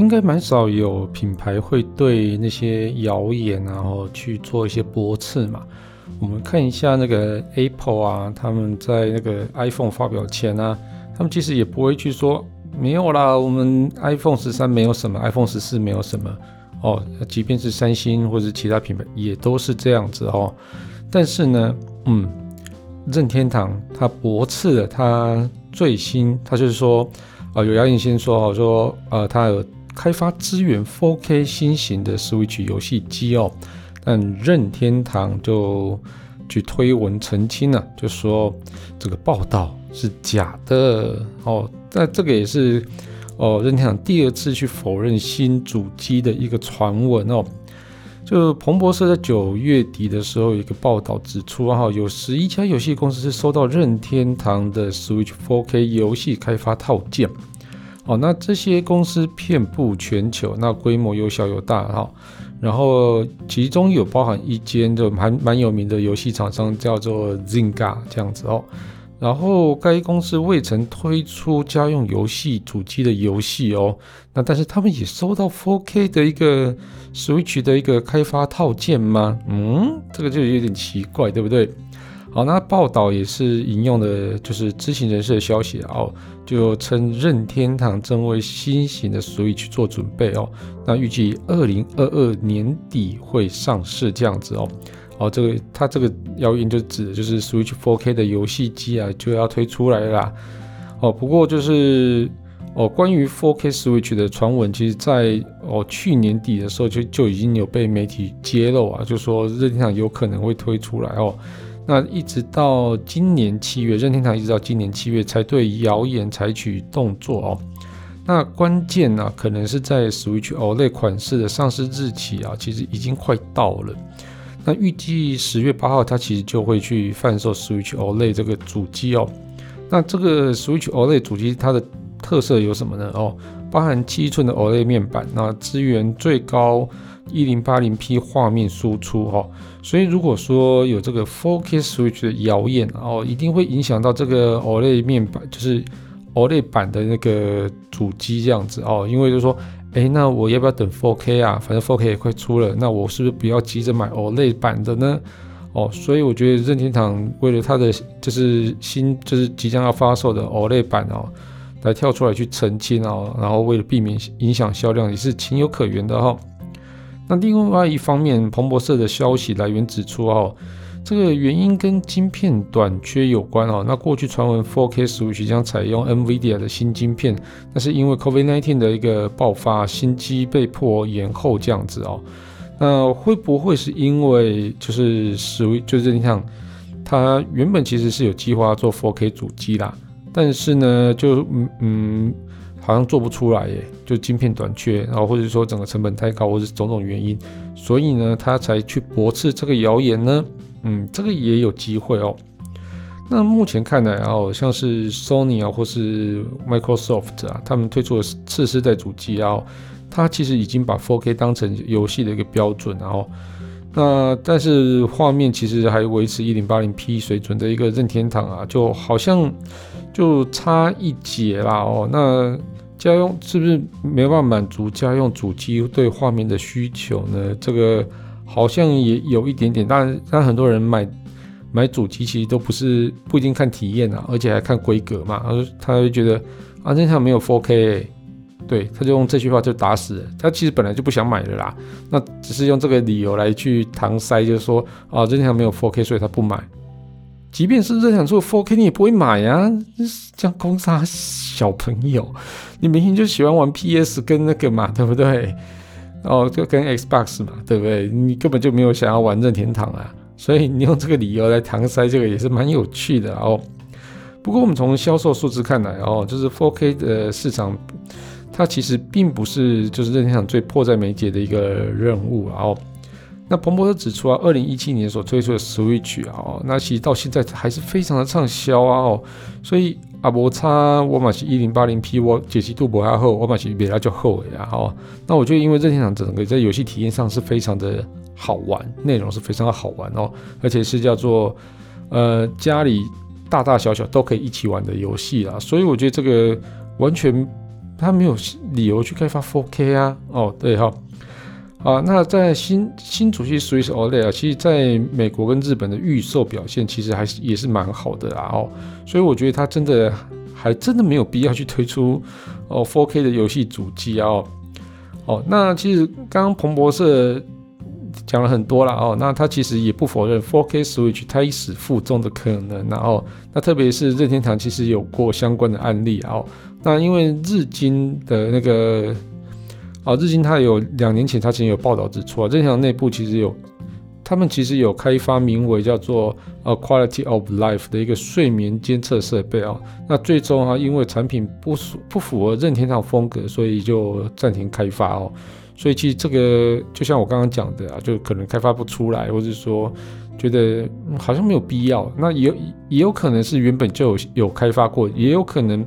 应该蛮少有品牌会对那些谣言然后去做一些驳斥嘛。我们看一下那个 Apple 啊，他们在那个 iPhone 发表前啊，他们其实也不会去说没有啦，我们 iPhone 十三没有什么，iPhone 十四没有什么哦。即便是三星或者其他品牌也都是这样子哦。但是呢，嗯，任天堂他驳斥了他最新，他就是说啊、有谣言先说哦，说呃，他有。开发支援 4K 新型的 Switch 游戏机哦，但任天堂就去推文澄清了，就说这个报道是假的哦。那这个也是哦，任天堂第二次去否认新主机的一个传闻哦。就彭博社在九月底的时候一个报道指出哈，有十一家游戏公司是收到任天堂的 Switch 4K 游戏开发套件。哦，那这些公司遍布全球，那规模有小有大哈。然后其中有包含一间就蛮蛮有名的游戏厂商，叫做 Zynga 这样子哦。然后该公司未曾推出家用游戏主机的游戏哦。那但是他们也收到 4K 的一个 Switch 的一个开发套件吗？嗯，这个就有点奇怪，对不对？好，那报道也是引用的，就是知情人士的消息哦，就称任天堂正为新型的 Switch 做准备哦，那预计二零二二年底会上市这样子哦，哦，这个它这个谣言就指的就是 Switch 4K 的游戏机啊就要推出来了啦，哦，不过就是哦，关于 4K Switch 的传闻，其实在哦去年底的时候就就已经有被媒体揭露啊，就说任天堂有可能会推出来哦。那一直到今年七月，任天堂一直到今年七月才对谣言采取动作哦。那关键呢、啊，可能是在 Switch OLED 款式的上市日期啊，其实已经快到了。那预计十月八号，它其实就会去贩售 Switch OLED 这个主机哦。那这个 Switch OLED 主机它的特色有什么呢？哦，包含七寸的 OLED 面板，那支援最高。一零八零 P 画面输出哈，所以如果说有这个 4K Switch 的谣言哦，一定会影响到这个 OLED 面板，就是 OLED 版的那个主机这样子哦。因为就是说，哎，那我要不要等 4K 啊？反正 4K 也快出了，那我是不是不要急着买 OLED 版的呢？哦，所以我觉得任天堂为了它的就是新就是即将要发售的 OLED 版哦，来跳出来去澄清哦，然后为了避免影响销量，也是情有可原的哈。那另外一方面，彭博社的消息来源指出，哦，这个原因跟晶片短缺有关哦。那过去传闻 4K Switch 将采用 NVIDIA 的新晶片，那是因为 COVID-19 的一个爆发，新机被迫延后这样子哦。那会不会是因为就是 Switch 就是你想，它原本其实是有计划做 4K 主机啦，但是呢，就嗯嗯。好像做不出来耶，就晶片短缺，然后或者说整个成本太高，或是种种原因，所以呢，他才去驳斥这个谣言呢。嗯，这个也有机会哦。那目前看来哦，像是 Sony 啊，或是 Microsoft 啊，他们推出的次世代主机啊，它其实已经把 4K 当成游戏的一个标准，然后那但是画面其实还维持 1080P 水准的一个任天堂啊，就好像就差一截啦哦，那。家用是不是没办法满足家用主机对画面的需求呢？这个好像也有一点点，但但很多人买买主机其实都不是不一定看体验啊，而且还看规格嘛。他他就觉得啊，这台没有 4K，对，他就用这句话就打死了。他其实本来就不想买的啦，那只是用这个理由来去搪塞，就是说啊，这台没有 4K，所以他不买。即便是任天堂做 4K，你也不会买呀，这样攻杀小朋友。你明明就喜欢玩 PS 跟那个嘛，对不对？哦，就跟 Xbox 嘛，对不对？你根本就没有想要玩任天堂啊，所以你用这个理由来搪塞这个也是蛮有趣的哦。不过我们从销售数字看来哦，就是 4K 的市场，它其实并不是就是任天堂最迫在眉睫的一个任务。哦，那彭博社指出啊，二零一七年所推出的 Switch 啊，那其实到现在还是非常的畅销啊，哦，所以啊，摩擦我买是一零八零 P，我解析度不太厚，我买是比它就厚呀，哦，那我觉得因为任天堂整个在游戏体验上是非常的好玩，内容是非常的好玩哦，而且是叫做呃家里大大小小都可以一起玩的游戏啦，所以我觉得这个完全。他没有理由去开发 4K 啊，哦，对哈，啊，那在新新主机 Switch OLED 啊，其实在美国跟日本的预售表现其实还是也是蛮好的啦，哦，所以我觉得它真的还真的没有必要去推出哦 4K 的游戏主机啊，哦，哦，那其实刚刚彭博社。讲了很多了哦，那他其实也不否认 4K Switch 胎死腹中的可能，然后那特别是任天堂其实有过相关的案例哦，那因为日经的那个啊，日经它有两年前它其实有报道指出啊，任天堂内部其实有他们其实有开发名为叫做呃 Quality of Life 的一个睡眠监测设备啊，那最终啊因为产品不符不符合任天堂风格，所以就暂停开发哦。所以其实这个就像我刚刚讲的啊，就可能开发不出来，或者说觉得好像没有必要。那也也有可能是原本就有有开发过，也有可能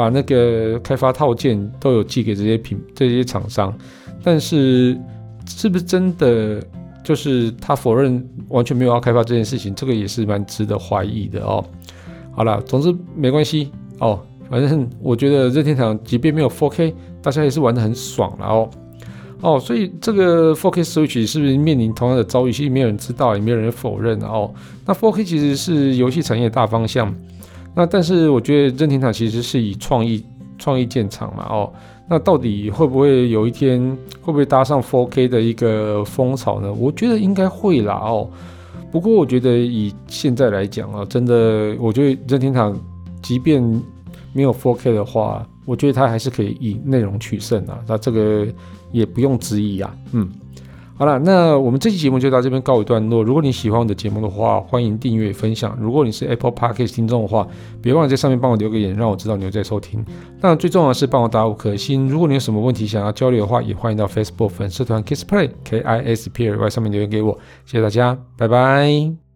把那个开发套件都有寄给这些品这些厂商，但是是不是真的就是他否认完全没有要开发这件事情，这个也是蛮值得怀疑的哦。好了，总之没关系哦，反正我觉得任天堂即便没有 4K，大家也是玩得很爽了哦。哦，所以这个 4K Switch 是不是面临同样的遭遇？其实没有人知道，也没有人否认哦。那 4K 其实是游戏产业大方向，那但是我觉得任天堂其实是以创意创意见长嘛哦。那到底会不会有一天会不会搭上 4K 的一个风潮呢？我觉得应该会啦哦。不过我觉得以现在来讲啊，真的，我觉得任天堂即便没有 4K 的话，我觉得它还是可以以内容取胜啊。那这个。也不用质疑啊，嗯，好了，那我们这期节目就到这边告一段落。如果你喜欢我的节目的话，欢迎订阅分享。如果你是 Apple Podcast 听众的话，别忘了在上面帮我留个言，让我知道你有在收听。那最重要的是帮我打五颗星。如果你有什么问题想要交流的话，也欢迎到 Facebook 粉丝团 Kiss Play K I S P L Y 上面留言给我。谢谢大家，拜拜。